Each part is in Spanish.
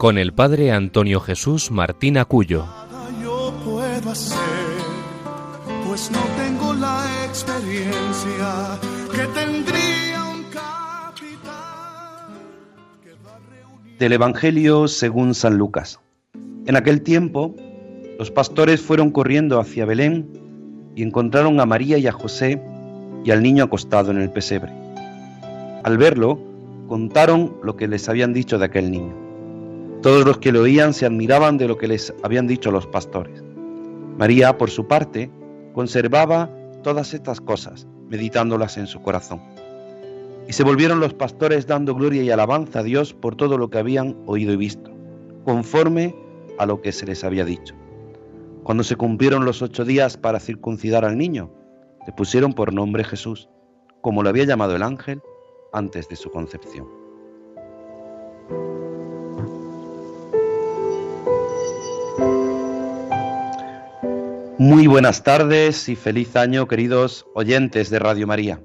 con el padre Antonio Jesús Martín Acuyo. Yo puedo hacer, pues no tengo la experiencia que tendría un capitán. Del Evangelio según San Lucas. En aquel tiempo, los pastores fueron corriendo hacia Belén y encontraron a María y a José y al niño acostado en el pesebre. Al verlo, contaron lo que les habían dicho de aquel niño. Todos los que lo oían se admiraban de lo que les habían dicho los pastores. María, por su parte, conservaba todas estas cosas, meditándolas en su corazón. Y se volvieron los pastores dando gloria y alabanza a Dios por todo lo que habían oído y visto, conforme a lo que se les había dicho. Cuando se cumplieron los ocho días para circuncidar al niño, le pusieron por nombre Jesús, como lo había llamado el ángel antes de su concepción. Muy buenas tardes y feliz año, queridos oyentes de Radio María.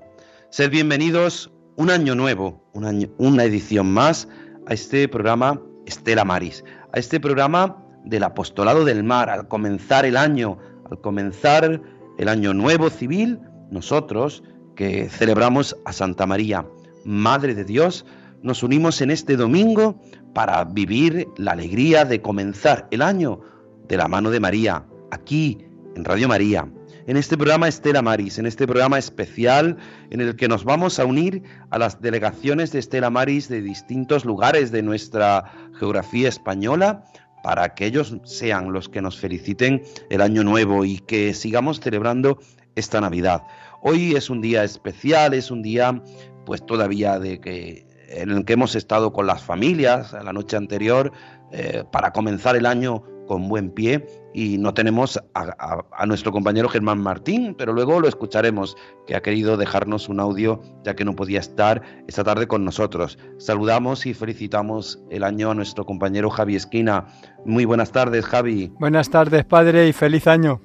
Sed bienvenidos un año nuevo, una edición más a este programa Estela Maris, a este programa del apostolado del mar, al comenzar el año, al comenzar el año nuevo civil, nosotros que celebramos a Santa María, Madre de Dios, nos unimos en este domingo para vivir la alegría de comenzar el año de la mano de María, aquí en Radio María, en este programa Estela Maris, en este programa especial en el que nos vamos a unir a las delegaciones de Estela Maris de distintos lugares de nuestra geografía española para que ellos sean los que nos feliciten el año nuevo y que sigamos celebrando esta Navidad. Hoy es un día especial, es un día pues todavía de que en el que hemos estado con las familias la noche anterior eh, para comenzar el año con buen pie y no tenemos a, a, nuestro compañero Germán Martín, pero luego lo escucharemos, que ha querido dejarnos un audio ya que no podía estar esta tarde con nosotros. Saludamos y felicitamos el año a nuestro compañero Javi Esquina. Muy buenas tardes, Javi. Buenas tardes, padre, y feliz año.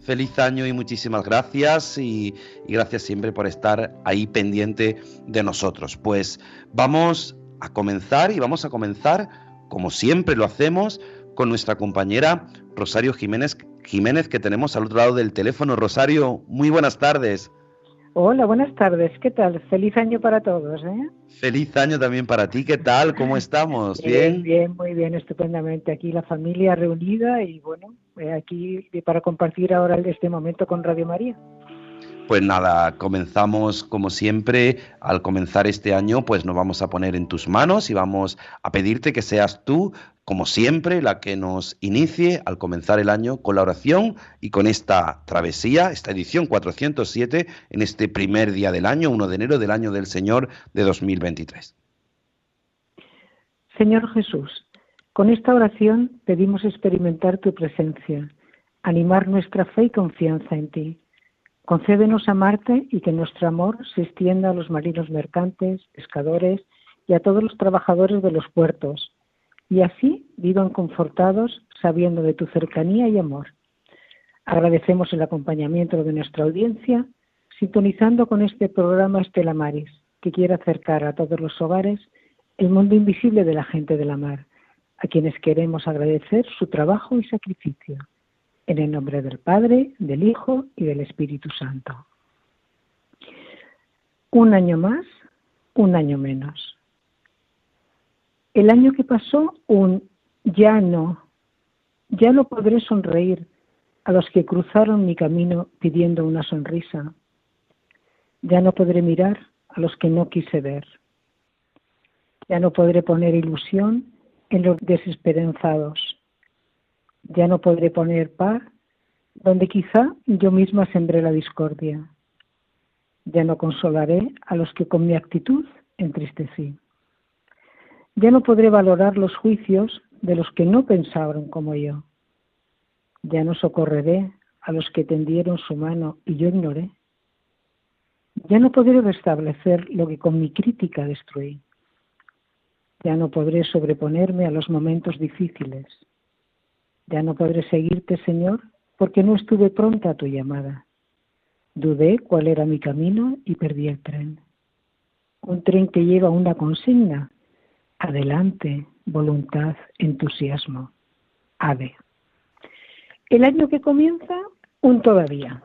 Feliz año y muchísimas gracias y, y, gracias siempre por estar ahí pendiente de nosotros. Pues vamos a comenzar y vamos a comenzar como siempre lo hacemos con nuestra compañera Rosario Jiménez, Jiménez que tenemos al otro lado del teléfono. Rosario, muy buenas tardes. Hola, buenas tardes. ¿Qué tal? Feliz año para todos. ¿eh? Feliz año también para ti. ¿Qué tal? ¿Cómo estamos? ¿Bien? Bien, bien muy bien, estupendamente. Aquí la familia reunida y bueno, aquí para compartir ahora este momento con Radio María. Pues nada, comenzamos como siempre, al comenzar este año, pues nos vamos a poner en tus manos y vamos a pedirte que seas tú, como siempre, la que nos inicie al comenzar el año con la oración y con esta travesía, esta edición 407, en este primer día del año, 1 de enero del año del Señor de 2023. Señor Jesús, con esta oración pedimos experimentar tu presencia, animar nuestra fe y confianza en ti Concédenos amarte y que nuestro amor se extienda a los marinos mercantes, pescadores y a todos los trabajadores de los puertos, y así vivan confortados sabiendo de tu cercanía y amor. Agradecemos el acompañamiento de nuestra audiencia, sintonizando con este programa Estela Maris, que quiere acercar a todos los hogares el mundo invisible de la gente de la mar, a quienes queremos agradecer su trabajo y sacrificio. En el nombre del Padre, del Hijo y del Espíritu Santo. Un año más, un año menos. El año que pasó, un ya no, ya no podré sonreír a los que cruzaron mi camino pidiendo una sonrisa. Ya no podré mirar a los que no quise ver. Ya no podré poner ilusión en los desesperanzados ya no podré poner paz donde quizá yo misma sembré la discordia. Ya no consolaré a los que con mi actitud entristecí. Ya no podré valorar los juicios de los que no pensaron como yo. Ya no socorreré a los que tendieron su mano y yo ignoré. Ya no podré restablecer lo que con mi crítica destruí. Ya no podré sobreponerme a los momentos difíciles. Ya no podré seguirte, Señor, porque no estuve pronta a tu llamada. Dudé cuál era mi camino y perdí el tren. Un tren que lleva una consigna. Adelante, voluntad, entusiasmo. Ave. El año que comienza, un todavía.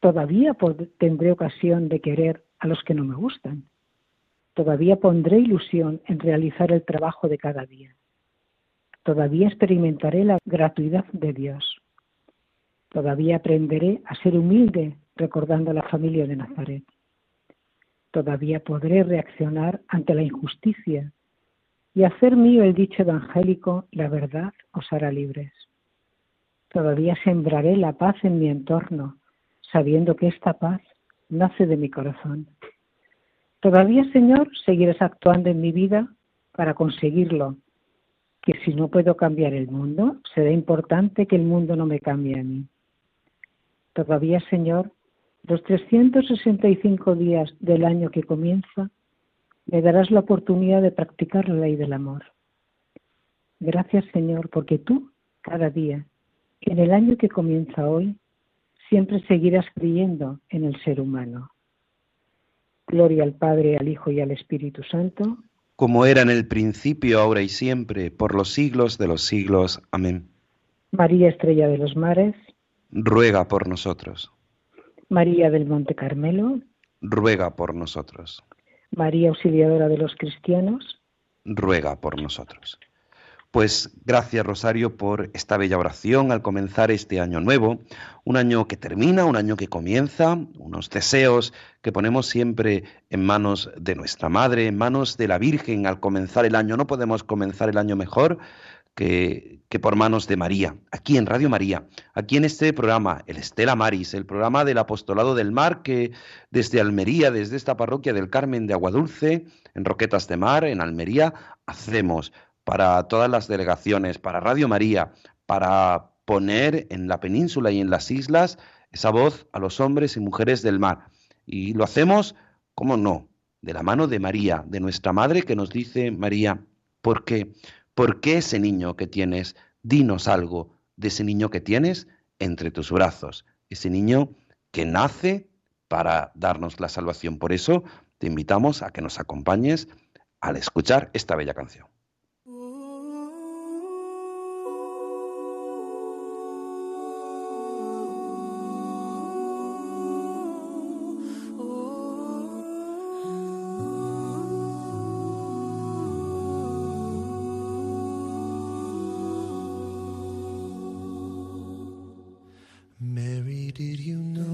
Todavía tendré ocasión de querer a los que no me gustan. Todavía pondré ilusión en realizar el trabajo de cada día. Todavía experimentaré la gratuidad de Dios. Todavía aprenderé a ser humilde recordando a la familia de Nazaret. Todavía podré reaccionar ante la injusticia y hacer mío el dicho evangélico, la verdad os hará libres. Todavía sembraré la paz en mi entorno, sabiendo que esta paz nace de mi corazón. Todavía, Señor, seguirás actuando en mi vida para conseguirlo, que si no puedo cambiar el mundo, será importante que el mundo no me cambie a mí. Todavía, Señor, los 365 días del año que comienza, me darás la oportunidad de practicar la ley del amor. Gracias, Señor, porque tú, cada día, en el año que comienza hoy, siempre seguirás creyendo en el ser humano. Gloria al Padre, al Hijo y al Espíritu Santo. Como era en el principio, ahora y siempre, por los siglos de los siglos. Amén. María Estrella de los Mares. Ruega por nosotros. María del Monte Carmelo. Ruega por nosotros. María Auxiliadora de los Cristianos. Ruega por nosotros. Pues gracias Rosario por esta bella oración al comenzar este año nuevo, un año que termina, un año que comienza, unos deseos que ponemos siempre en manos de nuestra Madre, en manos de la Virgen al comenzar el año. No podemos comenzar el año mejor que, que, por manos de María, aquí en Radio María, aquí en este programa, el Estela Maris, el programa del Apostolado del Mar, que desde Almería, desde esta parroquia del Carmen de Aguadulce, en Roquetas de Mar, en Almería, hacemos para todas las delegaciones, para Radio María, para poner en la península y en las islas esa voz a los hombres y mujeres del mar. Y lo hacemos, ¿cómo no? De la mano de María, de nuestra Madre, que nos dice, María, ¿por qué? ¿Por qué ese niño que tienes? Dinos algo de ese niño que tienes entre tus brazos, ese niño que nace para darnos la salvación. Por eso te invitamos a que nos acompañes al escuchar esta bella canción. did you know?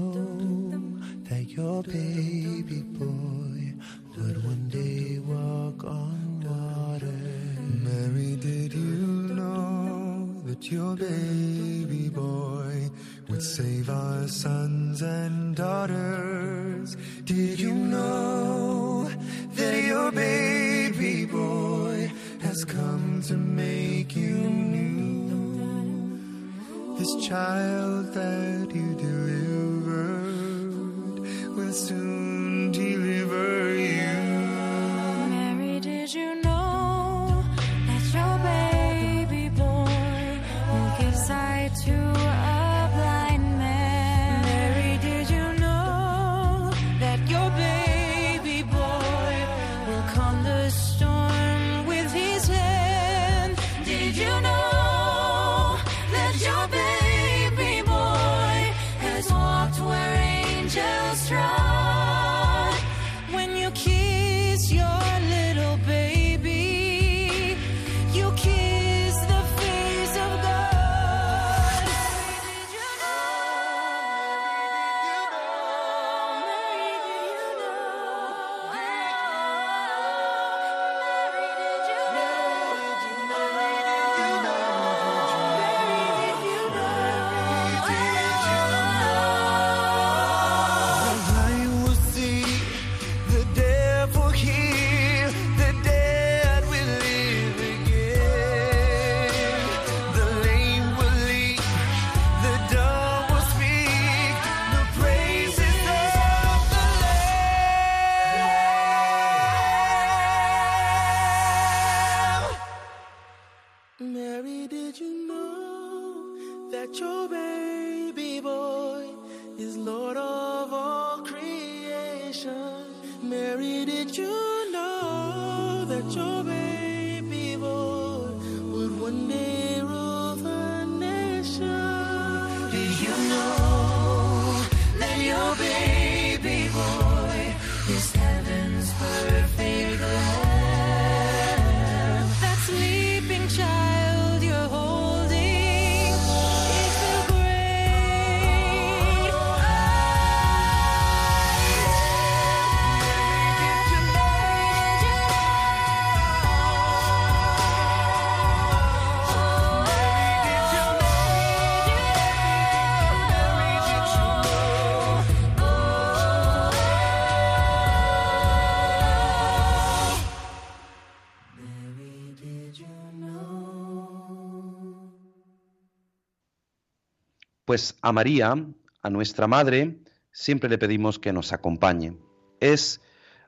Pues a María, a nuestra Madre, siempre le pedimos que nos acompañe. Es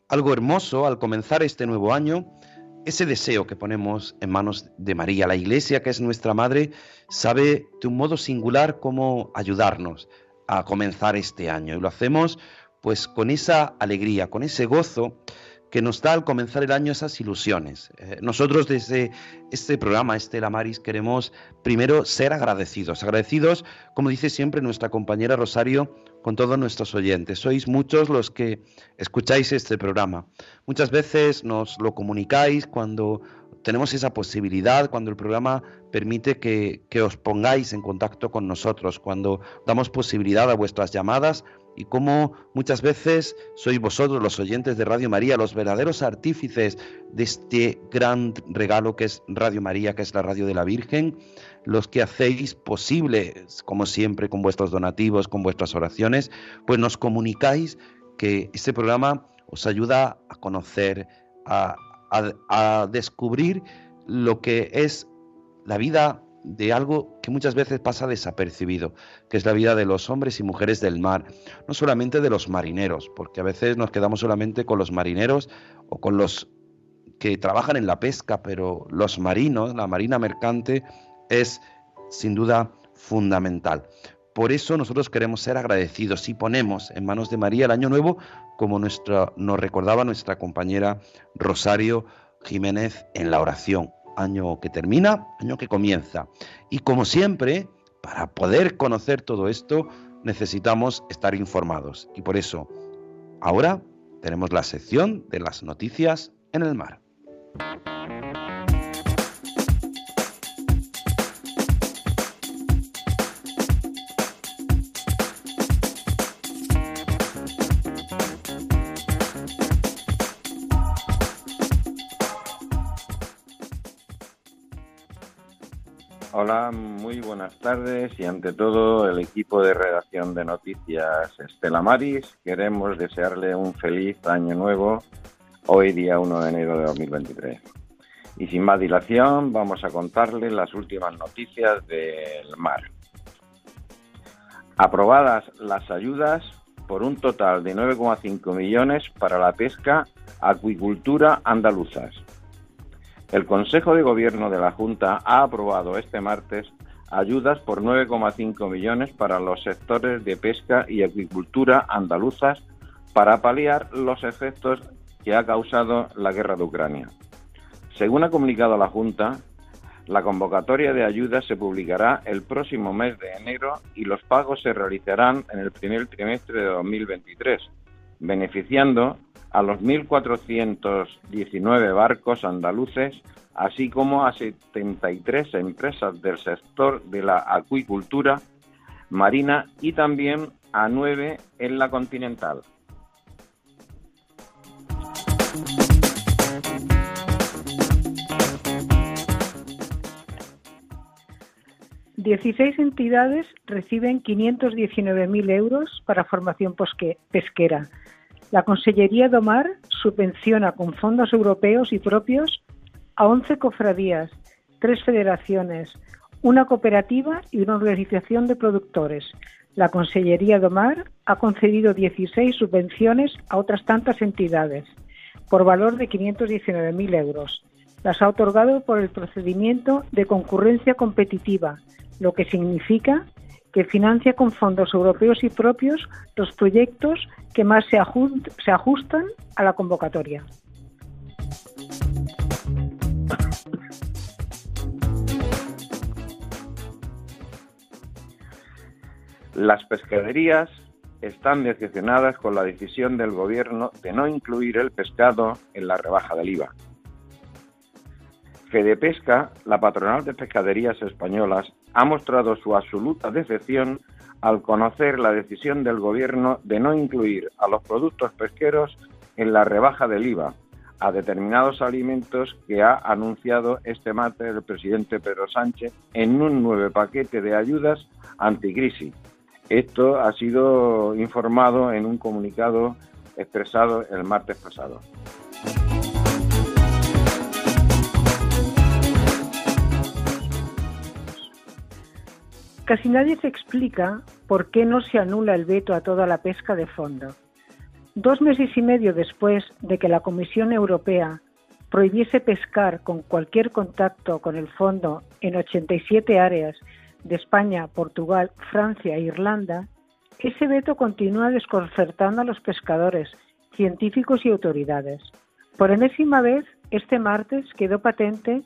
algo hermoso al comenzar este nuevo año, ese deseo que ponemos en manos de María. La Iglesia, que es nuestra Madre, sabe de un modo singular cómo ayudarnos a comenzar este año. Y lo hacemos pues con esa alegría, con ese gozo que nos da al comenzar el año esas ilusiones. Eh, nosotros desde este programa, este Maris, queremos primero ser agradecidos, agradecidos, como dice siempre nuestra compañera Rosario, con todos nuestros oyentes. Sois muchos los que escucháis este programa. Muchas veces nos lo comunicáis cuando tenemos esa posibilidad, cuando el programa permite que, que os pongáis en contacto con nosotros, cuando damos posibilidad a vuestras llamadas y cómo muchas veces sois vosotros, los oyentes de Radio María, los verdaderos artífices de este gran regalo que es Radio María, que es la radio de la Virgen, los que hacéis posible, como siempre, con vuestros donativos, con vuestras oraciones, pues nos comunicáis que este programa os ayuda a conocer, a, a descubrir lo que es la vida de algo que muchas veces pasa desapercibido, que es la vida de los hombres y mujeres del mar, no solamente de los marineros, porque a veces nos quedamos solamente con los marineros o con los que trabajan en la pesca, pero los marinos, la marina mercante, es sin duda fundamental. Por eso nosotros queremos ser agradecidos y ponemos en manos de María el año nuevo, como nuestra, nos recordaba nuestra compañera Rosario Jiménez en la oración año que termina, año que comienza. Y como siempre, para poder conocer todo esto, necesitamos estar informados. Y por eso, ahora tenemos la sección de las noticias en el mar. Hola, muy buenas tardes y ante todo el equipo de redacción de noticias Estela Maris. Queremos desearle un feliz año nuevo hoy día 1 de enero de 2023. Y sin más dilación vamos a contarle las últimas noticias del mar. Aprobadas las ayudas por un total de 9,5 millones para la pesca acuicultura andaluzas. El Consejo de Gobierno de la Junta ha aprobado este martes ayudas por 9,5 millones para los sectores de pesca y acuicultura andaluzas para paliar los efectos que ha causado la guerra de Ucrania. Según ha comunicado la Junta, la convocatoria de ayudas se publicará el próximo mes de enero y los pagos se realizarán en el primer trimestre de 2023, beneficiando a los 1.419 barcos andaluces, así como a 73 empresas del sector de la acuicultura marina y también a 9 en la continental. Dieciséis entidades reciben 519.000 euros para formación pesquera, la Consellería Domar subvenciona con fondos europeos y propios a 11 cofradías, tres federaciones, una cooperativa y una organización de productores. La Consellería Domar ha concedido 16 subvenciones a otras tantas entidades por valor de 519.000 euros. Las ha otorgado por el procedimiento de concurrencia competitiva, lo que significa que financia con fondos europeos y propios los proyectos que más se, ajustan a la convocatoria. Las pescaderías están decepcionadas con la decisión del Gobierno de no incluir el pescado en la rebaja del IVA. Fedepesca, la patronal de pescaderías españolas, ha mostrado su absoluta decepción al conocer la decisión del Gobierno de no incluir a los productos pesqueros en la rebaja del IVA a determinados alimentos que ha anunciado este martes el presidente Pedro Sánchez en un nuevo paquete de ayudas anticrisis. Esto ha sido informado en un comunicado expresado el martes pasado. Casi nadie se explica por qué no se anula el veto a toda la pesca de fondo. Dos meses y medio después de que la Comisión Europea prohibiese pescar con cualquier contacto con el fondo en 87 áreas de España, Portugal, Francia e Irlanda, ese veto continúa desconcertando a los pescadores, científicos y autoridades. Por enésima vez, este martes quedó patente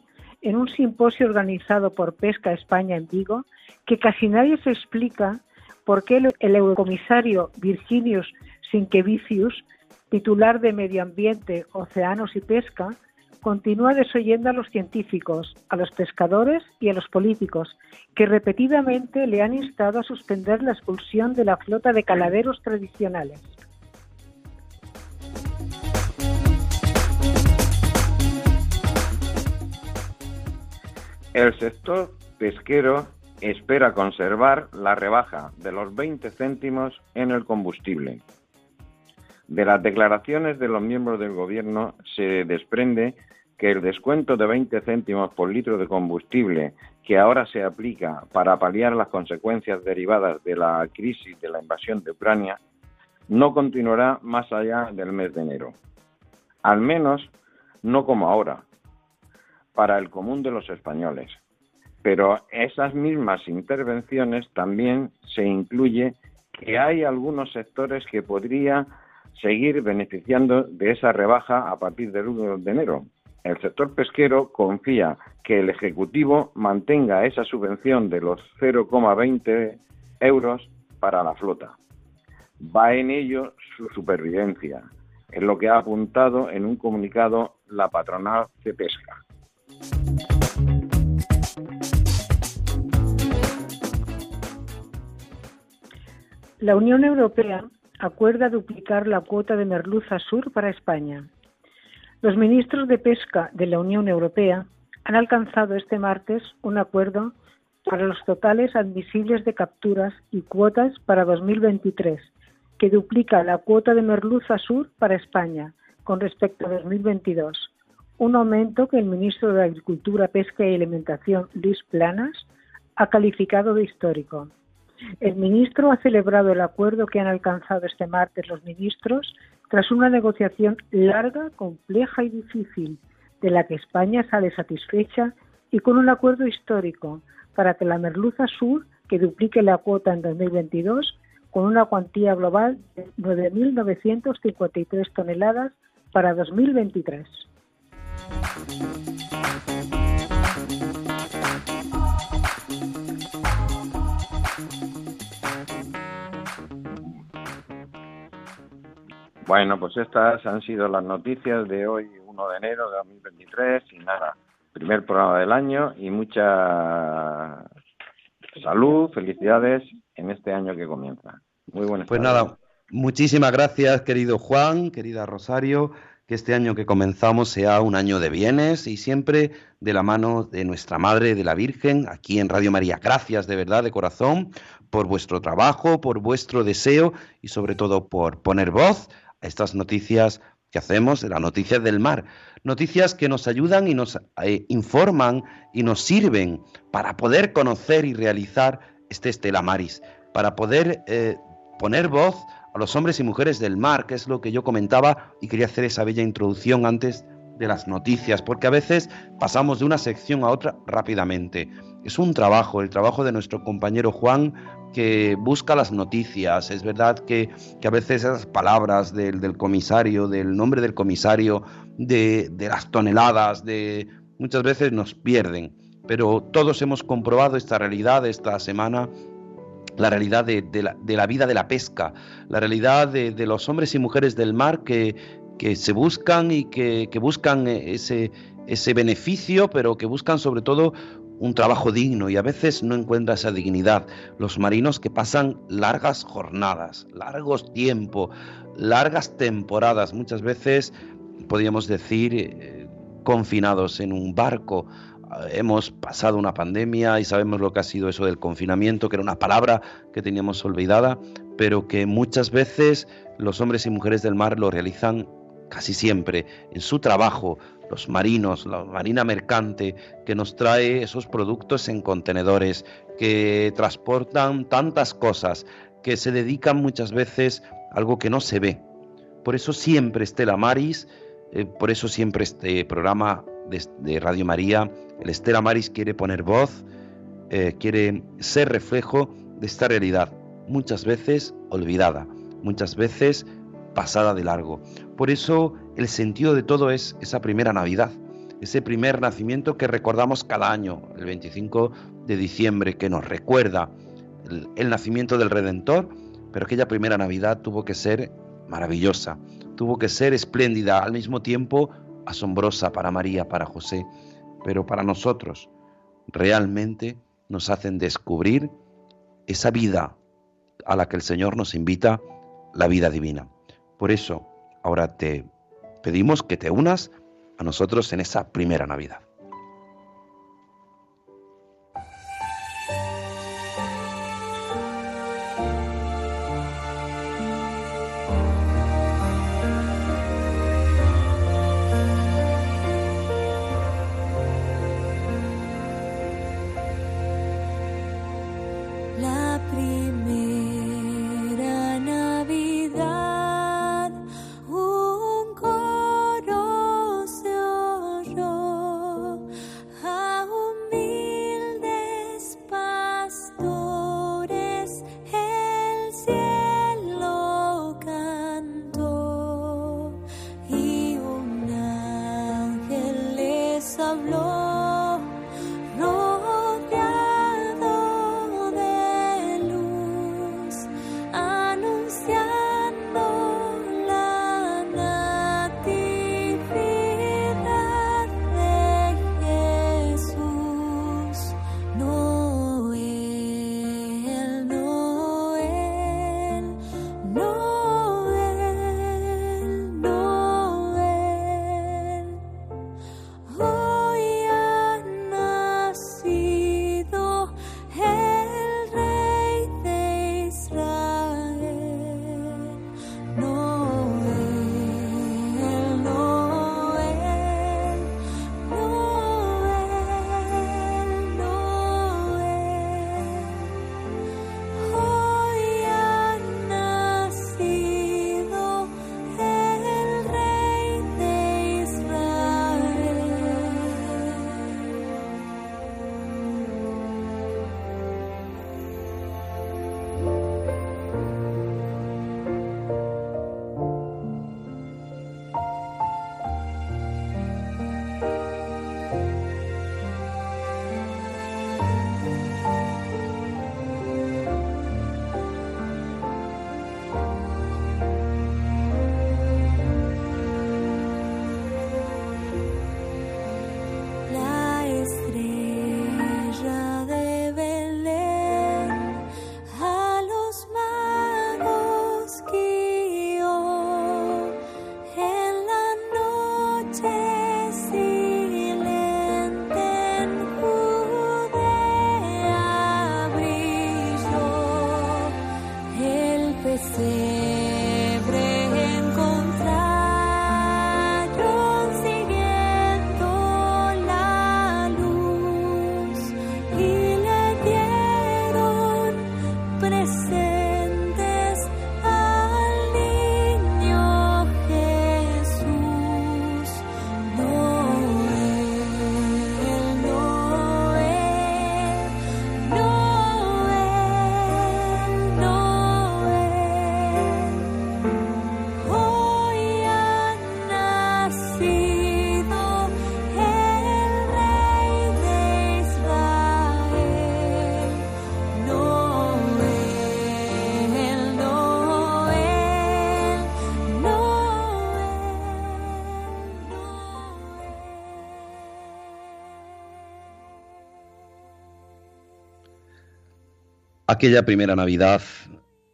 en un simposio organizado por Pesca España en Vigo que casi nadie se explica por qué el eurocomisario Virginius Sinkevicius, titular de Medio Ambiente, Océanos y Pesca, continúa desoyendo a los científicos, a los pescadores y a los políticos, que repetidamente le han instado a suspender la expulsión de la flota de caladeros tradicionales. El sector pesquero espera conservar la rebaja de los 20 céntimos en el combustible. De las declaraciones de los miembros del Gobierno se desprende que el descuento de 20 céntimos por litro de combustible que ahora se aplica para paliar las consecuencias derivadas de la crisis de la invasión de Ucrania no continuará más allá del mes de enero. Al menos no como ahora, para el común de los españoles. Pero esas mismas intervenciones también se incluye que hay algunos sectores que podría seguir beneficiando de esa rebaja a partir del 1 de enero. El sector pesquero confía que el Ejecutivo mantenga esa subvención de los 0,20 euros para la flota. Va en ello su supervivencia, es lo que ha apuntado en un comunicado la patronal de pesca. La Unión Europea acuerda duplicar la cuota de merluza sur para España. Los ministros de Pesca de la Unión Europea han alcanzado este martes un acuerdo para los totales admisibles de capturas y cuotas para 2023, que duplica la cuota de merluza sur para España con respecto a 2022, un aumento que el ministro de Agricultura, Pesca y Alimentación, Luis Planas, ha calificado de histórico. El ministro ha celebrado el acuerdo que han alcanzado este martes los ministros tras una negociación larga, compleja y difícil, de la que España sale satisfecha y con un acuerdo histórico para que la merluza sur, que duplique la cuota en 2022, con una cuantía global de 9.953 toneladas para 2023. Bueno, pues estas han sido las noticias de hoy, 1 de enero de 2023, y nada, primer programa del año y mucha salud, felicidades en este año que comienza. Muy buenas Pues nada, muchísimas gracias, querido Juan, querida Rosario, que este año que comenzamos sea un año de bienes y siempre de la mano de nuestra Madre, de la Virgen, aquí en Radio María. Gracias de verdad, de corazón, por vuestro trabajo, por vuestro deseo y sobre todo por poner voz a estas noticias que hacemos, las noticias del mar. Noticias que nos ayudan y nos eh, informan y nos sirven para poder conocer y realizar este Estela Maris, para poder eh, poner voz a los hombres y mujeres del mar, que es lo que yo comentaba y quería hacer esa bella introducción antes de las noticias, porque a veces pasamos de una sección a otra rápidamente. Es un trabajo, el trabajo de nuestro compañero Juan, que busca las noticias. Es verdad que, a veces esas palabras del, comisario, del nombre del comisario, de, de las toneladas, de muchas veces nos pierden. Pero todos hemos comprobado esta realidad esta semana la realidad de, la, vida de la pesca, la realidad de, los hombres y mujeres del mar que, se buscan y que, buscan ese, ese beneficio, pero que buscan sobre todo un trabajo digno y a veces no encuentra esa dignidad. Los marinos que pasan largas jornadas, largos tiempos, largas temporadas, muchas veces podríamos decir eh, confinados en un barco. Hemos pasado una pandemia y sabemos lo que ha sido eso del confinamiento, que era una palabra que teníamos olvidada, pero que muchas veces los hombres y mujeres del mar lo realizan casi siempre en su trabajo, los marinos, la marina mercante que nos trae esos productos en contenedores, que transportan tantas cosas, que se dedican muchas veces a algo que no se ve. Por eso siempre Estela Maris, eh, por eso siempre este programa de, Radio María, el Estela Maris quiere poner voz, eh, quiere ser reflejo de esta realidad, muchas veces olvidada, muchas veces pasada de largo. Por eso el sentido de todo es esa primera Navidad, ese primer nacimiento que recordamos cada año, el 25 de diciembre, que nos recuerda el, nacimiento del Redentor, pero aquella primera Navidad tuvo que ser maravillosa, tuvo que ser espléndida, al mismo tiempo asombrosa para María, para José, pero para nosotros realmente nos hacen descubrir esa vida a la que el Señor nos invita, la vida divina. Por eso, ahora te pedimos que te unas a nosotros en esa primera Navidad. Aquella primera Navidad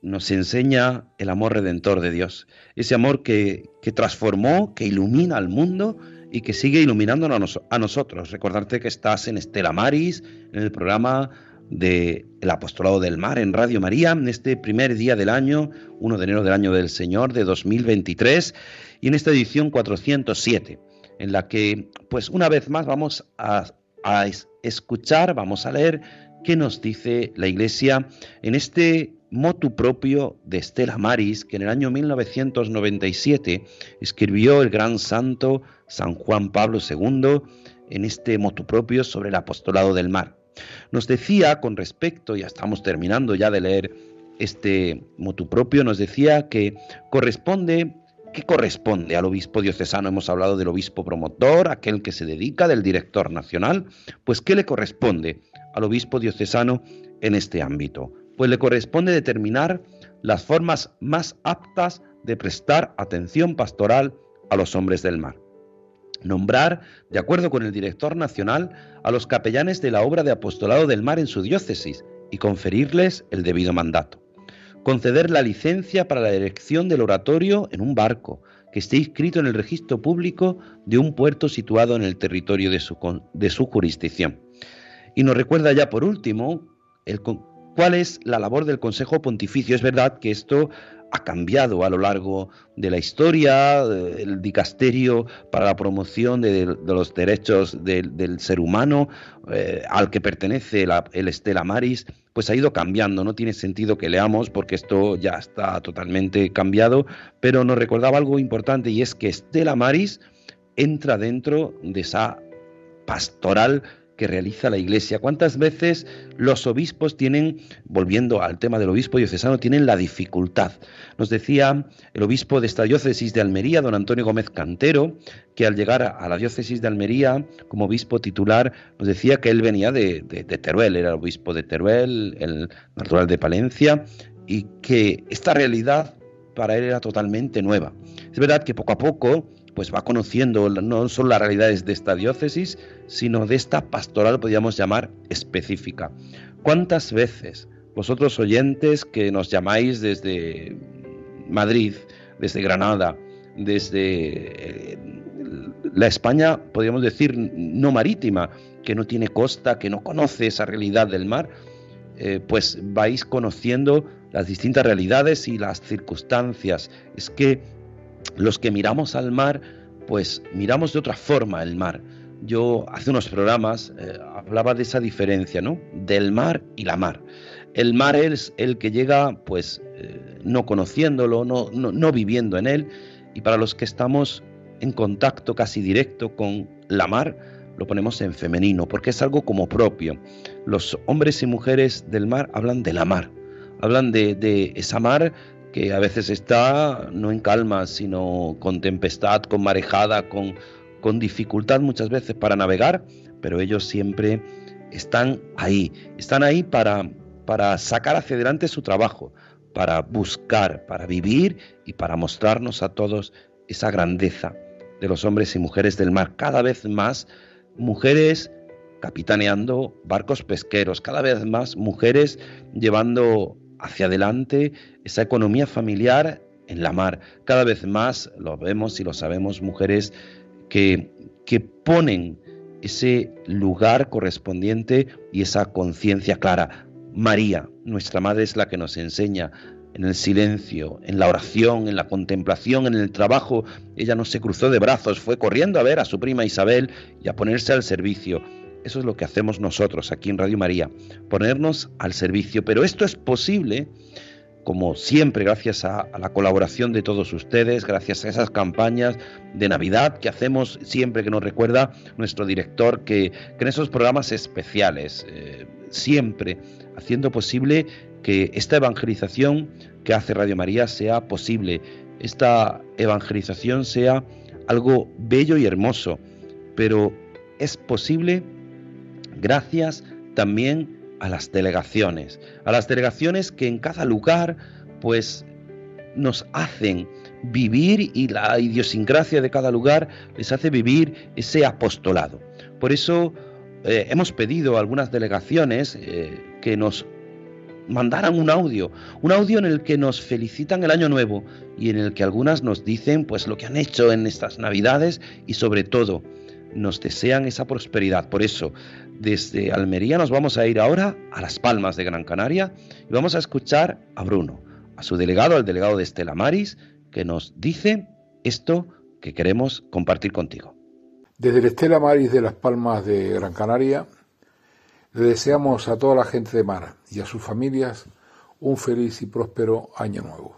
nos enseña el amor redentor de Dios, ese amor que, transformó, que ilumina al mundo y que sigue iluminándonos a nosotros. Recordarte que estás en Estela Maris, en el programa del Apostolado del Mar en Radio María, en este primer día del año, 1 de enero del año del Señor de 2023, y en esta edición 407, en la que, pues una vez más, vamos a escuchar, vamos a leer qué nos dice la Iglesia en este motu propio de Estela Maris, que en el año 1997 escribió el gran santo San Juan Pablo II en este motu propio sobre el apostolado del mar. Nos decía con respecto, ya estamos terminando ya de leer este motu propio, nos decía que corresponde ¿Qué corresponde al obispo diocesano? Hemos hablado del obispo promotor, aquel que se dedica, del director nacional. Pues, ¿qué le corresponde al obispo diocesano en este ámbito? Pues le corresponde determinar las formas más aptas de prestar atención pastoral a los hombres del mar. Nombrar, de acuerdo con el director nacional, a los capellanes de la obra de apostolado del mar en su diócesis y conferirles el debido mandato conceder la licencia para la erección del oratorio en un barco que esté inscrito en el registro público de un puerto situado en el territorio de su, de su jurisdicción. Y nos recuerda ya por último el, cuál es la labor del Consejo Pontificio. Es verdad que esto ha cambiado a lo largo de la historia, el dicasterio para la promoción de, los derechos del ser humano, eh, al que pertenece el Estela Maris, pues ha ido cambiando. No tiene sentido que leamos porque esto ya está totalmente cambiado, pero nos recordaba algo importante y es que Estela Maris entra dentro de esa pastoral que realiza la Iglesia. ¿Cuántas veces los obispos tienen, volviendo al tema del obispo diocesano, tienen la dificultad? Nos decía el obispo de esta diócesis de Almería, don Antonio Gómez Cantero, que al llegar a la diócesis de Almería como obispo titular, nos decía que él venía de, Teruel, era el obispo de Teruel, el natural de Palencia, y que esta realidad para él era totalmente nueva. Es verdad que poco a poco pues va conociendo no solo las realidades de esta diócesis, sino de esta pastoral, podríamos llamar, específica. ¿Cuántas veces vosotros oyentes que nos llamáis desde Madrid, desde Granada, desde eh, la España, podríamos decir, no marítima, que no tiene costa, que no conoce esa realidad del mar, eh, pues vais conociendo las distintas realidades y las circunstancias. Es que los que miramos al mar, pues miramos de otra forma el mar. Yo hace unos programas eh, hablaba de esa diferencia, ¿no? Del mar y la mar. El mar es el que llega, pues, eh, no conociéndolo, no, no, viviendo en él, y para los que estamos en contacto casi directo con la mar, lo ponemos en femenino, porque es algo como propio. Los hombres y mujeres del mar hablan de la mar, hablan de, de esa mar que a veces está no en calma, sino con tempestad, con marejada, con, con dificultad muchas veces para navegar, pero ellos siempre están ahí, están ahí para, para sacar hacia adelante su trabajo, para buscar, para vivir y para mostrarnos a todos esa grandeza de los hombres y mujeres del mar. Cada vez más mujeres capitaneando barcos pesqueros, cada vez más mujeres llevando hacia adelante esa economía familiar en la mar. Cada vez más lo vemos y lo sabemos, mujeres que, que ponen ese lugar correspondiente y esa conciencia clara. María, nuestra Madre, es la que nos enseña en el silencio, en la oración, en la contemplación, en el trabajo. Ella no se cruzó de brazos, fue corriendo a ver a su prima Isabel y a ponerse al servicio. Eso es lo que hacemos nosotros aquí en Radio María, ponernos al servicio. Pero esto es posible, como siempre, gracias a, la colaboración de todos ustedes, gracias a esas campañas de Navidad que hacemos siempre que nos recuerda nuestro director, que, en esos programas especiales, eh, siempre haciendo posible que esta evangelización que hace Radio María sea posible, esta evangelización sea algo bello y hermoso, pero es posible gracias también a las delegaciones, a las delegaciones que en cada lugar pues nos hacen vivir y la idiosincrasia de cada lugar les hace vivir ese apostolado. Por eso eh, hemos pedido a algunas delegaciones eh, que nos mandaran un audio, un audio en el que nos felicitan el año nuevo y en el que algunas nos dicen pues lo que han hecho en estas Navidades y sobre todo nos desean esa prosperidad. Por eso, desde Almería nos vamos a ir ahora a Las Palmas de Gran Canaria y vamos a escuchar a Bruno, a su delegado, al delegado de Estela Maris, que nos dice esto que queremos compartir contigo. Desde el Estela Maris de Las Palmas de Gran Canaria, le deseamos a toda la gente de Mar y a sus familias un feliz y próspero año nuevo.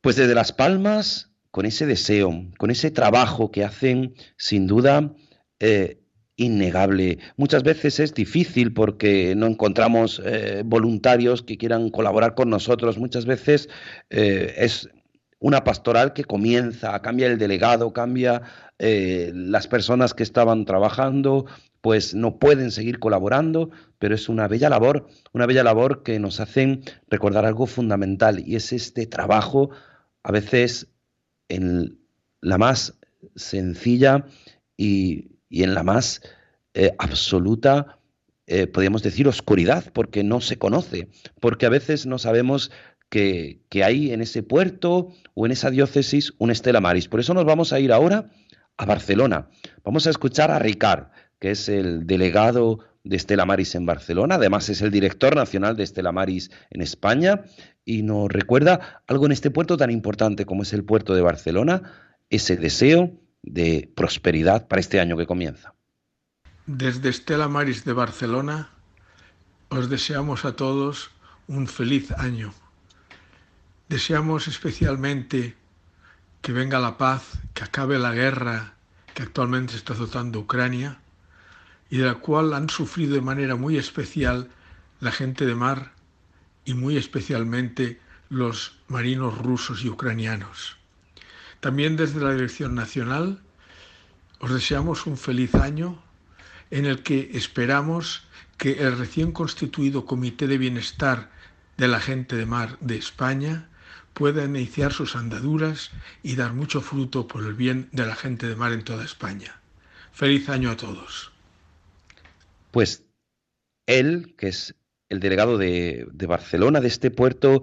Pues desde Las Palmas, con ese deseo, con ese trabajo que hacen, sin duda, eh, innegable. Muchas veces es difícil porque no encontramos eh, voluntarios que quieran colaborar con nosotros. Muchas veces eh, es una pastoral que comienza, cambia el delegado, cambia las personas que estaban trabajando, pues no pueden seguir colaborando, pero es una bella labor, una bella labor que nos hacen recordar algo fundamental y es este trabajo a veces en la más sencilla y, en la más eh, absoluta, eh, podríamos decir, oscuridad, porque no se conoce, porque a veces no sabemos que, que, hay en ese puerto o en esa diócesis un Estela Maris. Por eso nos vamos a ir ahora a Barcelona. Vamos a escuchar a Ricard, que es el delegado de Estela Maris en Barcelona, además es el director nacional de Estela Maris en España y nos recuerda algo en este puerto tan importante como es el puerto de Barcelona, ese deseo de prosperidad para este año que comienza. Desde Estela Maris de Barcelona os deseamos a todos un feliz año. Deseamos especialmente que venga la paz, que acabe la guerra que actualmente está azotando Ucrania y de la cual han sufrido de manera muy especial la gente de mar y muy especialmente los marinos rusos y ucranianos. También desde la Dirección Nacional os deseamos un feliz año en el que esperamos que el recién constituido Comité de Bienestar de la Gente de Mar de España pueda iniciar sus andaduras y dar mucho fruto por el bien de la gente de mar en toda España. Feliz año a todos. Pues él, que es el delegado de, Barcelona, de este puerto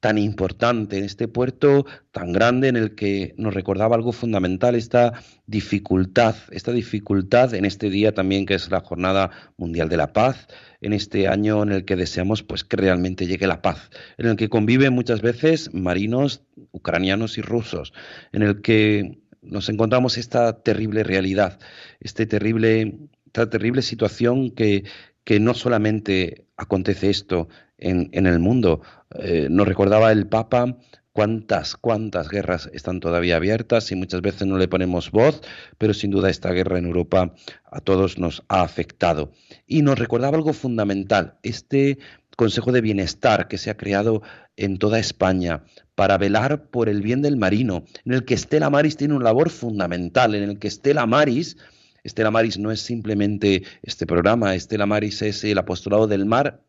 tan importante, en este puerto tan grande en el que nos recordaba algo fundamental, esta dificultad, esta dificultad en este día también que es la Jornada Mundial de la Paz, en este año en el que deseamos pues que realmente llegue la paz, en el que conviven muchas veces marinos ucranianos y rusos, en el que nos encontramos esta terrible realidad, este terrible, esta terrible situación que, que no solamente acontece esto en, el mundo, eh, nos recordaba el Papa cuántas, cuántas guerras están todavía abiertas y muchas veces no le ponemos voz, pero sin duda esta guerra en Europa a todos nos ha afectado. Y nos recordaba algo fundamental, este Consejo de Bienestar que se ha creado en toda España para velar por el bien del marino, en el que Estela Maris tiene una labor fundamental, en el que Estela Maris Estela Maris no es simplemente este programa, Estela Maris es el apostolado del mar,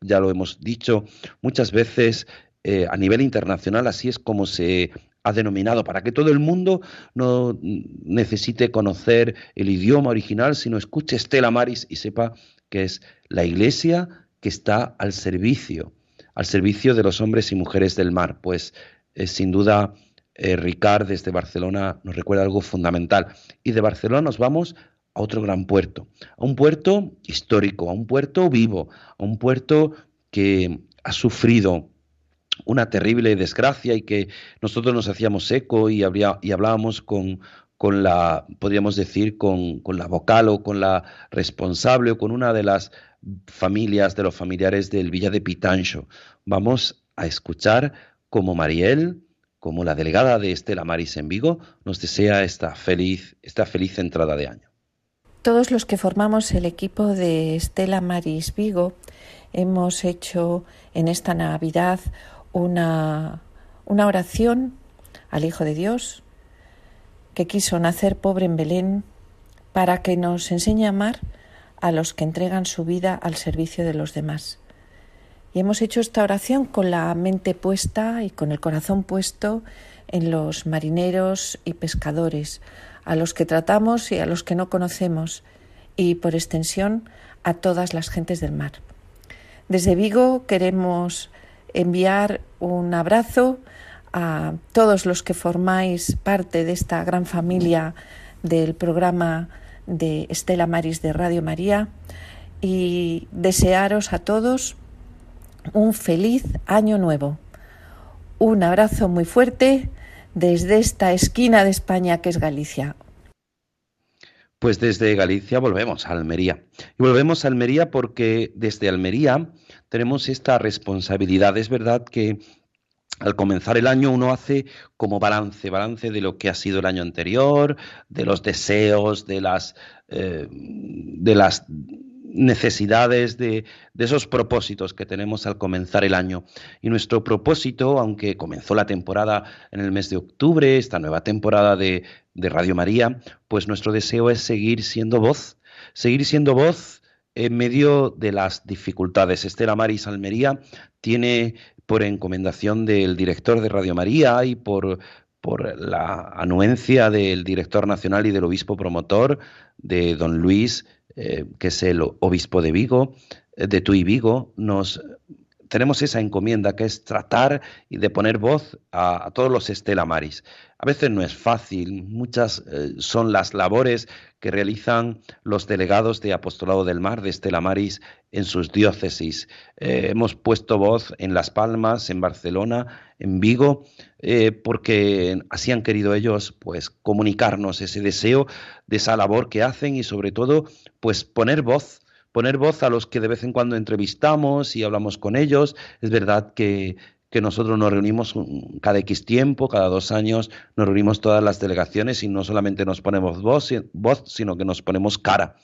ya lo hemos dicho muchas veces eh, a nivel internacional, así es como se ha denominado, para que todo el mundo no necesite conocer el idioma original, sino escuche Estela Maris y sepa que es la iglesia que está al servicio, al servicio de los hombres y mujeres del mar. Pues es sin duda eh, Ricard desde Barcelona nos recuerda algo fundamental. Y de Barcelona nos vamos a otro gran puerto, a un puerto histórico, a un puerto vivo, a un puerto que ha sufrido una terrible desgracia y que nosotros nos hacíamos eco y, y hablábamos con, con la, podríamos decir, con, con, la vocal o con la responsable o con una de las familias, de los familiares del Villa de Pitancho. Vamos a escuchar cómo Mariel, como la delegada de Estela Maris en Vigo, nos desea esta feliz, esta feliz entrada de año. Todos los que formamos el equipo de Estela Maris Vigo hemos hecho en esta Navidad una, una oración al Hijo de Dios que quiso nacer pobre en Belén para que nos enseñe a amar a los que entregan su vida al servicio de los demás. Y hemos hecho esta oración con la mente puesta y con el corazón puesto en los marineros y pescadores, a los que tratamos y a los que no conocemos, y por extensión a todas las gentes del mar. Desde Vigo queremos enviar un abrazo a todos los que formáis parte de esta gran familia del programa de Estela Maris de Radio María y desearos a todos un feliz año nuevo. Un abrazo muy fuerte desde esta esquina de España que es Galicia. Pues desde Galicia volvemos a Almería. Y volvemos a Almería porque desde Almería tenemos esta responsabilidad. Es verdad que al comenzar el año uno hace como balance, balance de lo que ha sido el año anterior, de los deseos, de las, eh, de las necesidades, de, esos propósitos que tenemos al comenzar el año. Y nuestro propósito, aunque comenzó la temporada en el mes de octubre, esta nueva temporada de, de Radio María, pues nuestro deseo es seguir siendo voz, seguir siendo voz en medio de las dificultades. Estela Maris Almería tiene por encomendación del director de Radio María y por, por la anuencia del director nacional y del obispo promotor de don Luis, eh, que es el obispo de Vigo, eh, de Tui Vigo, nos tenemos esa encomienda que es tratar y de poner voz a, todos los Estela Maris. A veces no es fácil, muchas eh, son las labores que realizan los delegados de Apostolado del Mar de Estela Maris en sus diócesis. Eh, hemos puesto voz en Las Palmas, en Barcelona, en Vigo, eh, porque así han querido ellos pues comunicarnos ese deseo de esa labor que hacen y sobre todo pues poner voz poner voz a los que de vez en cuando entrevistamos y hablamos con ellos. Es verdad que, nosotros nos reunimos cada X tiempo, cada dos años, nos reunimos todas las delegaciones y no solamente nos ponemos voz, voz sino que nos ponemos cara.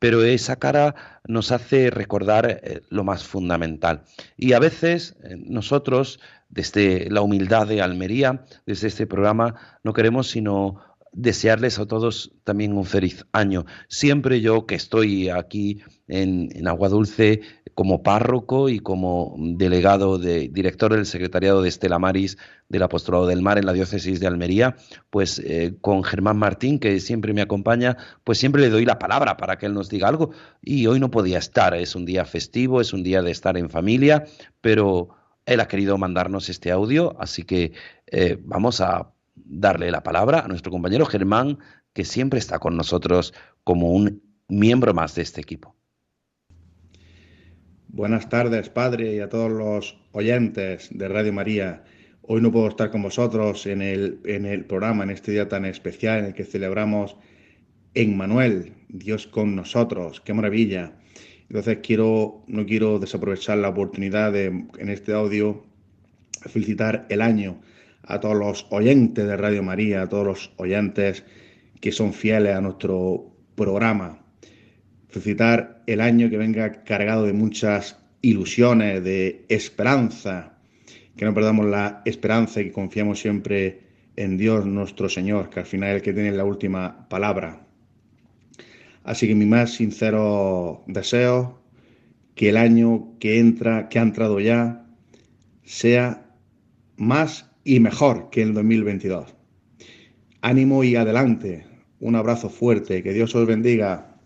Pero esa cara nos hace recordar eh, lo más fundamental. Y a veces eh, nosotros, desde la humildad de Almería, desde este programa, no queremos sino desearles a todos también un feliz año. Siempre yo que estoy aquí en, Agua Dulce como párroco y como delegado de director del secretariado de Estela Maris del Apostolado del Mar en la diócesis de Almería, pues eh, con Germán Martín, que siempre me acompaña, pues siempre le doy la palabra para que él nos diga algo. Y hoy no podía estar, es un día festivo, es un día de estar en familia, pero él ha querido mandarnos este audio, así que eh, vamos a darle la palabra a nuestro compañero Germán, que siempre está con nosotros como un miembro más de este equipo. Buenas tardes, Padre, y a todos los oyentes de Radio María. Hoy no puedo estar con vosotros en el, en el programa, en este día tan especial en el que celebramos en Manuel, Dios con nosotros, qué maravilla. Entonces quiero, no quiero desaprovechar la oportunidad de en este audio felicitar el año a todos los oyentes de Radio María, a todos los oyentes que son fieles a nuestro programa. Felicitar el año que venga cargado de muchas ilusiones, de esperanza, que no perdamos la esperanza y que confiemos siempre en Dios nuestro Señor, que al final es el que tiene la última palabra. Así que mi más sincero deseo, que el año que entra, que ha entrado ya, sea más y mejor que el 2022. Ánimo y adelante. Un abrazo fuerte. Que Dios os bendiga.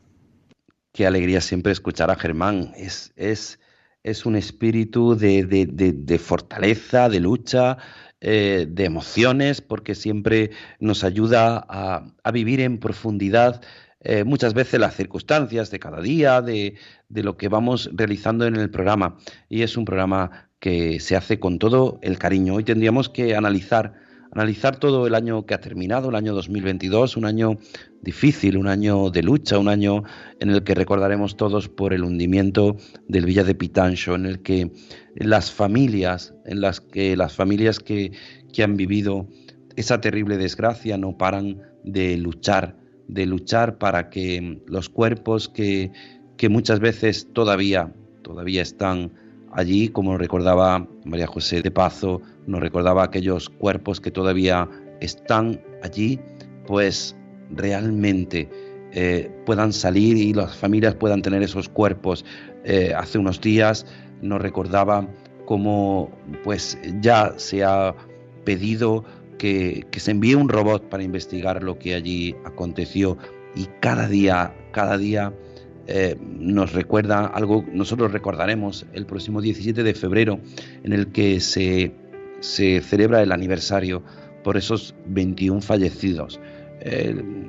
Qué alegría siempre escuchar a Germán. Es, es, es un espíritu de, de, fortaleza, de lucha, eh, de emociones, porque siempre nos ayuda a, a vivir en profundidad eh, muchas veces las circunstancias de cada día, de, de, lo que vamos realizando en el programa. Y es un programa que se hace con todo el cariño. Hoy tendríamos que analizar, analizar todo el año que ha terminado, el año 2022, un año difícil, un año de lucha, un año en el que recordaremos todos por el hundimiento del Villa de Pitancho, en el que las familias, en las que las familias que, que han vivido esa terrible desgracia no paran de luchar, de luchar para que los cuerpos que, que muchas veces todavía, todavía están Allí, como recordaba María José de Pazo, nos recordaba aquellos cuerpos que todavía están allí, pues realmente eh, puedan salir y las familias puedan tener esos cuerpos. Eh, hace unos días nos recordaba cómo pues ya se ha pedido que, que, se envíe un robot para investigar lo que allí aconteció y cada día, cada día eh, nos recuerda algo, nosotros recordaremos el próximo 17 de febrero en el que se, se celebra el aniversario por esos 21 fallecidos.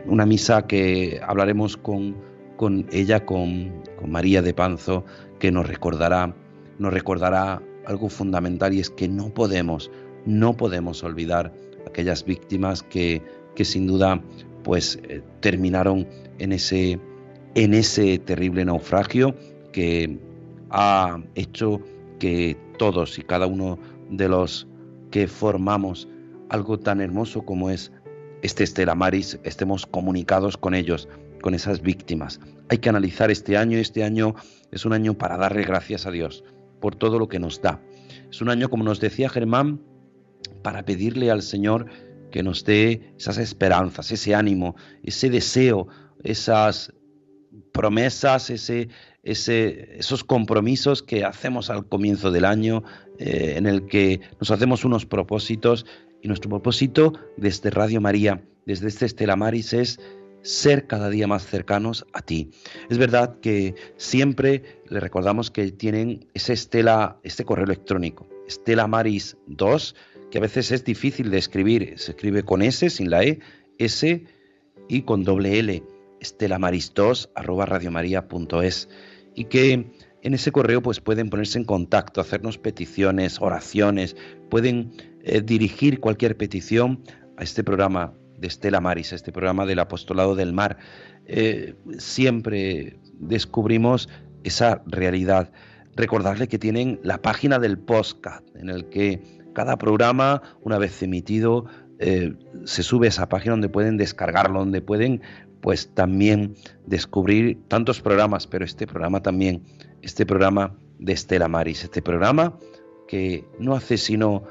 una misa que hablaremos con, con ella, con, con María de Panzo, que nos recordará, nos recordará algo fundamental y es que no podemos, no podemos olvidar aquellas víctimas que, que sin duda pues eh, terminaron en ese, en ese terrible naufragio que ha hecho que todos y cada uno de los que formamos algo tan hermoso como es este Estela Maris estemos comunicados con ellos, con esas víctimas. Hay que analizar este año, este año es un año para darle gracias a Dios por todo lo que nos da. Es un año, como nos decía Germán, para pedirle al Señor que nos dé esas esperanzas, ese ánimo, ese deseo, esas promesas, ese, ese, esos compromisos que hacemos al comienzo del año, eh, en el que nos hacemos unos propósitos y nuestro propósito desde Radio María, desde este Estela Maris es ser cada día más cercanos a ti. Es verdad que siempre le recordamos que tienen ese estela, este correo electrónico, Estela Maris 2, que a veces es difícil de escribir, se escribe con S, sin la E, S y con doble L, estelamaris2 arroba radiomaria.es y que en ese correo pues pueden ponerse en contacto, hacernos peticiones, oraciones, pueden eh, dirigir cualquier petición a este programa de Estela Maris, este programa del Apostolado del Mar. Eh, siempre descubrimos esa realidad. Recordarle que tienen la página del podcast, en el que cada programa, una vez emitido, eh, se sube a esa página donde pueden descargarlo, donde pueden pues también descubrir tantos programas, pero este programa también, este programa de Estela Maris, este programa que no hace sino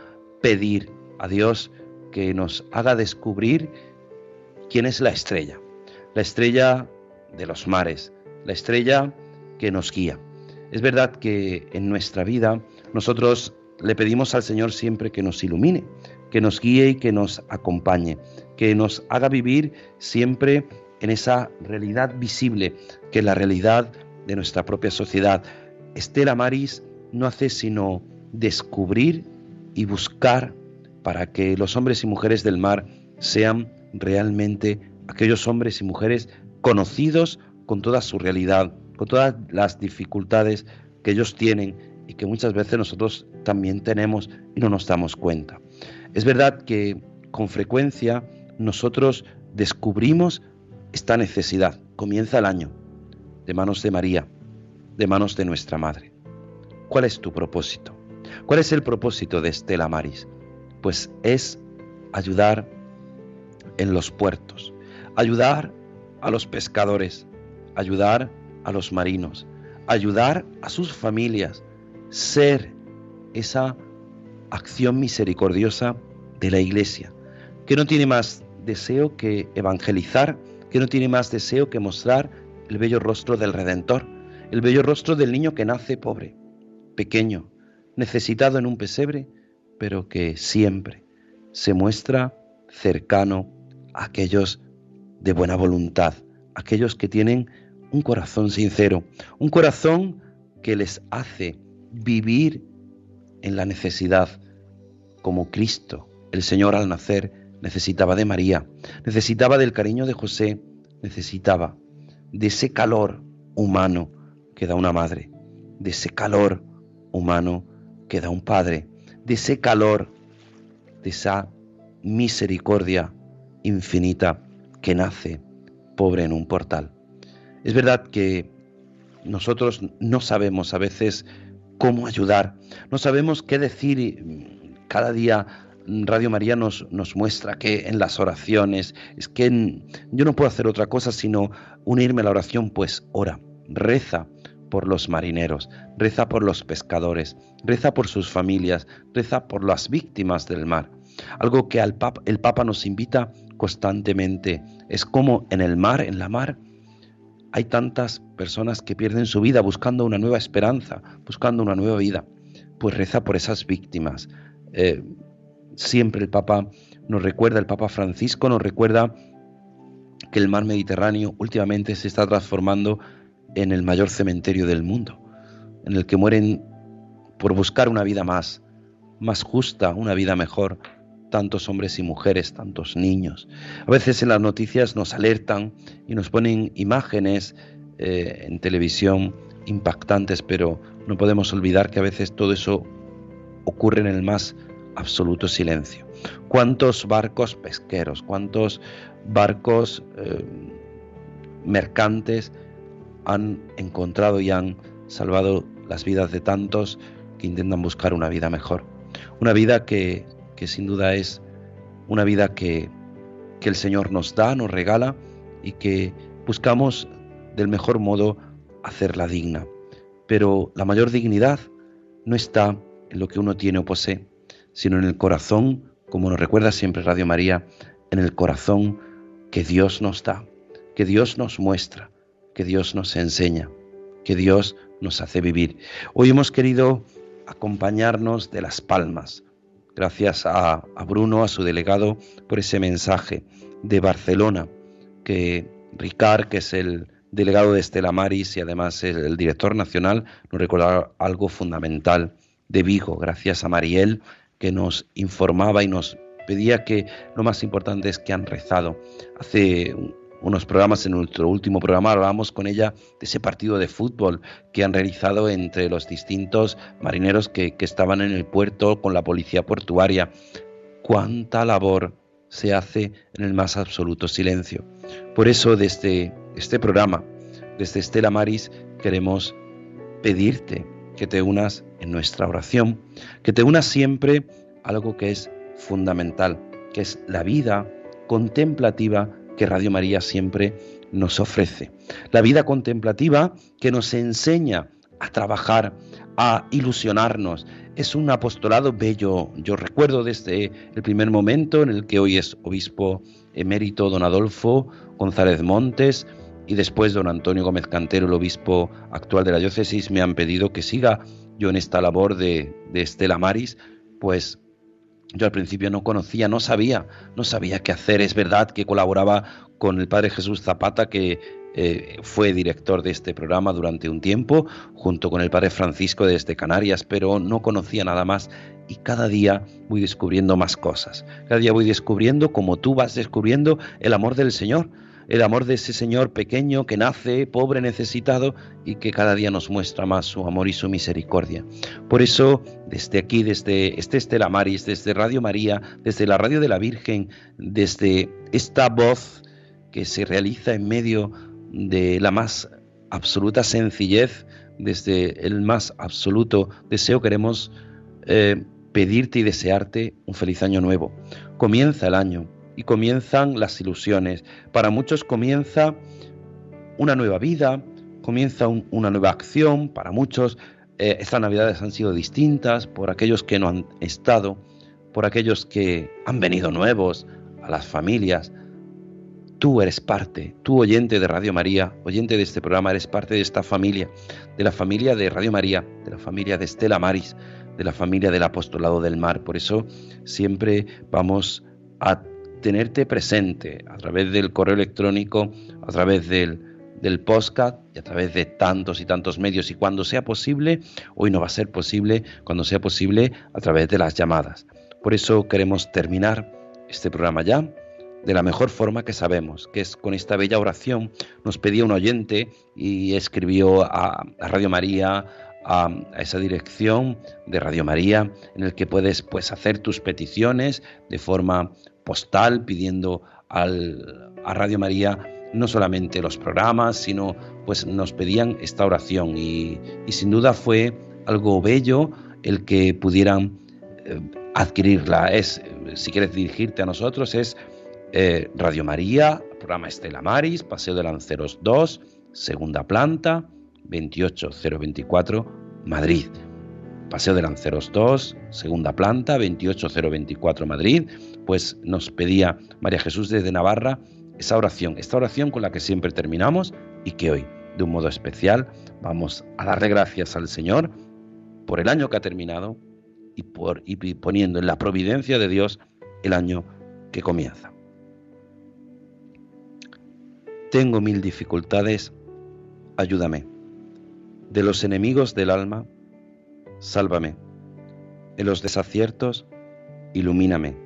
pedir a Dios que nos haga descubrir quién es la estrella, la estrella de los mares, la estrella que nos guía. Es verdad que en nuestra vida nosotros le pedimos al Señor siempre que nos ilumine, que nos guíe y que nos acompañe, que nos haga vivir siempre en esa realidad visible, que es la realidad de nuestra propia sociedad. Estela Maris no hace sino descubrir y buscar para que los hombres y mujeres del mar sean realmente aquellos hombres y mujeres conocidos con toda su realidad, con todas las dificultades que ellos tienen y que muchas veces nosotros también tenemos y no nos damos cuenta. Es verdad que con frecuencia nosotros descubrimos esta necesidad. Comienza el año de manos de María, de manos de nuestra Madre. ¿Cuál es tu propósito? ¿Cuál es el propósito de Estela Maris? pues es ayudar en los puertos, ayudar a los pescadores, ayudar a los marinos, ayudar a sus familias, ser esa acción misericordiosa de la iglesia, que no tiene más deseo que evangelizar, que no tiene más deseo que mostrar el bello rostro del Redentor, el bello rostro del niño que nace pobre, pequeño, necesitado en un pesebre, pero que siempre se muestra cercano a aquellos de buena voluntad, aquellos que tienen un corazón sincero, un corazón que les hace vivir en la necesidad, como Cristo, el Señor al nacer, necesitaba de María, necesitaba del cariño de José, necesitaba de ese calor humano que da una madre, de ese calor humano que da un padre, de ese calor, de esa misericordia infinita que nace pobre en un portal. Es verdad que nosotros no sabemos a veces cómo ayudar, no sabemos qué decir. Cada día Radio María nos, nos muestra que en las oraciones es que yo no puedo hacer otra cosa sino unirme a la oración, pues ora, reza, por los marineros, reza por los pescadores, reza por sus familias, reza por las víctimas del mar. Algo que el Papa nos invita constantemente. Es como en el mar, en la mar, hay tantas personas que pierden su vida buscando una nueva esperanza, buscando una nueva vida. Pues reza por esas víctimas. Eh, siempre el Papa nos recuerda, el Papa Francisco nos recuerda que el mar Mediterráneo últimamente se está transformando en el mayor cementerio del mundo, en el que mueren por buscar una vida más, más justa, una vida mejor, tantos hombres y mujeres, tantos niños. A veces en las noticias nos alertan y nos ponen imágenes eh, en televisión impactantes, pero no podemos olvidar que a veces todo eso ocurre en el más absoluto silencio. ¿Cuántos barcos pesqueros, cuántos barcos eh, mercantes han encontrado y han salvado las vidas de tantos que intentan buscar una vida mejor? Una vida que, que sin duda es una vida que, que el Señor nos da, nos regala y que buscamos del mejor modo hacerla digna. Pero la mayor dignidad no está en lo que uno tiene o posee, sino en el corazón, como nos recuerda siempre Radio María, en el corazón que Dios nos da, que Dios nos muestra, que Dios nos enseña, que Dios nos hace vivir. Hoy hemos querido acompañarnos de las palmas, Gracias a, Bruno, a su delegado, por ese mensaje de Barcelona, que Ricard, que es el delegado de Estela Maris y además el, el director nacional, nos recordaba algo fundamental de Vigo, gracias a Mariel, que nos informaba y nos pedía que lo más importante es que han rezado. Hace unos programas, en nuestro último programa hablábamos con ella de ese partido de fútbol que han realizado entre los distintos marineros que, estaban en el puerto con la policía portuaria. Cuánta labor se hace en el más absoluto silencio. Por eso desde este programa, desde Estela Maris, queremos pedirte que te unas en nuestra oración, que te unas siempre a algo que es fundamental, que es la vida contemplativa que Radio María siempre nos ofrece. La vida contemplativa que nos enseña a trabajar, a ilusionarnos. Es un apostolado bello. Yo recuerdo desde el primer momento en el que hoy es obispo emérito don Adolfo González Montes y después don Antonio Gómez Cantero, el obispo actual de la diócesis, me han pedido que siga yo en esta labor de, de Estela Maris, pues yo al principio no conocía, no sabía, no sabía qué hacer. Es verdad que colaboraba con el Padre Jesús Zapata, que eh, fue director de este programa durante un tiempo, junto con el Padre Francisco desde Canarias, pero no conocía nada más y cada día voy descubriendo más cosas. Cada día voy descubriendo, como tú vas descubriendo, el amor del Señor el amor de ese Señor pequeño que nace, pobre, necesitado y que cada día nos muestra más su amor y su misericordia. Por eso, desde aquí, desde este Estela Maris, desde Radio María, desde la Radio de la Virgen, desde esta voz que se realiza en medio de la más absoluta sencillez, desde el más absoluto deseo, queremos eh, pedirte y desearte un feliz año nuevo. Comienza el año, y comienzan las ilusiones. Para muchos comienza una nueva vida, comienza una nueva acción, para muchos eh, estas navidades han sido distintas, por aquellos que no han estado, por aquellos que han venido nuevos a las familias. Tú eres parte, tú oyente de Radio María, oyente de este programa, eres parte de esta familia, de la familia de Radio María, de la familia de Estela Maris, de la familia del Apostolado del Mar. Por eso siempre vamos a tenerte presente a través del correo electrónico, a través del, del podcast y a través de tantos y tantos medios. Y cuando sea posible, hoy no va a ser posible, cuando sea posible, a través de las llamadas. Por eso queremos terminar este programa ya de la mejor forma que sabemos, que es con esta bella oración. Nos pedía un oyente y escribió a, Radio María, a, esa dirección de Radio María, en el que puedes pues, hacer tus peticiones de forma postal pidiendo al, a Radio María no solamente los programas, sino pues nos pedían esta oración y, sin duda fue algo bello el que pudieran eh, adquirirla. Es, si quieres dirigirte a nosotros, es eh, Radio María, programa Estela Maris, Paseo de Lanceros 2, segunda planta, 28024, Madrid. Paseo de Lanceros 2, segunda planta, 28024 Madrid, pues nos pedía María Jesús desde Navarra esa oración, esta oración con la que siempre terminamos y que hoy, de un modo especial, vamos a darle gracias al Señor por el año que ha terminado y, por, y poniendo en la providencia de Dios el año que comienza. Tengo mil dificultades ayúdame. De los enemigos del alma, sálvame. En los desaciertos, ilumíname.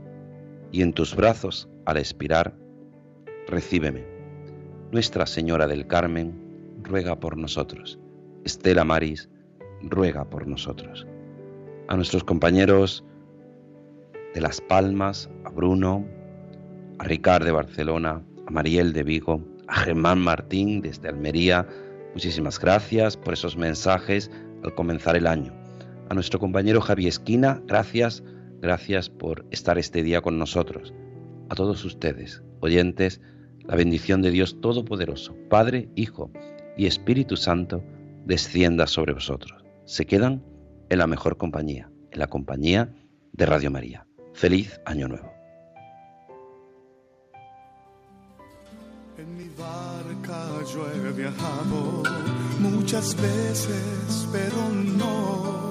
Y en tus brazos, al expirar, recíbeme. Nuestra Señora del Carmen, ruega por nosotros. Estela Maris, ruega por nosotros. A nuestros compañeros de Las Palmas, a Bruno, a Ricard de Barcelona, a Mariel de Vigo, a Germán Martín desde Almería, muchísimas gracias por esos mensajes al comenzar el año. A nuestro compañero Javi Esquina, gracias, gracias por estar este día con nosotros. A todos ustedes, oyentes, la bendición de Dios Todopoderoso, Padre, Hijo y Espíritu Santo, descienda sobre vosotros. Se quedan en la mejor compañía, en la compañía de Radio María. Feliz Año Nuevo. En mi barca yo muchas veces, pero no,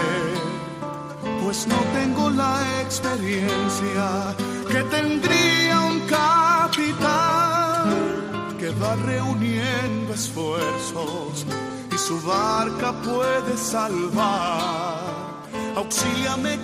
que tendría un capitán que va reuniendo esfuerzos y su barca puede salvar. Auxíliame,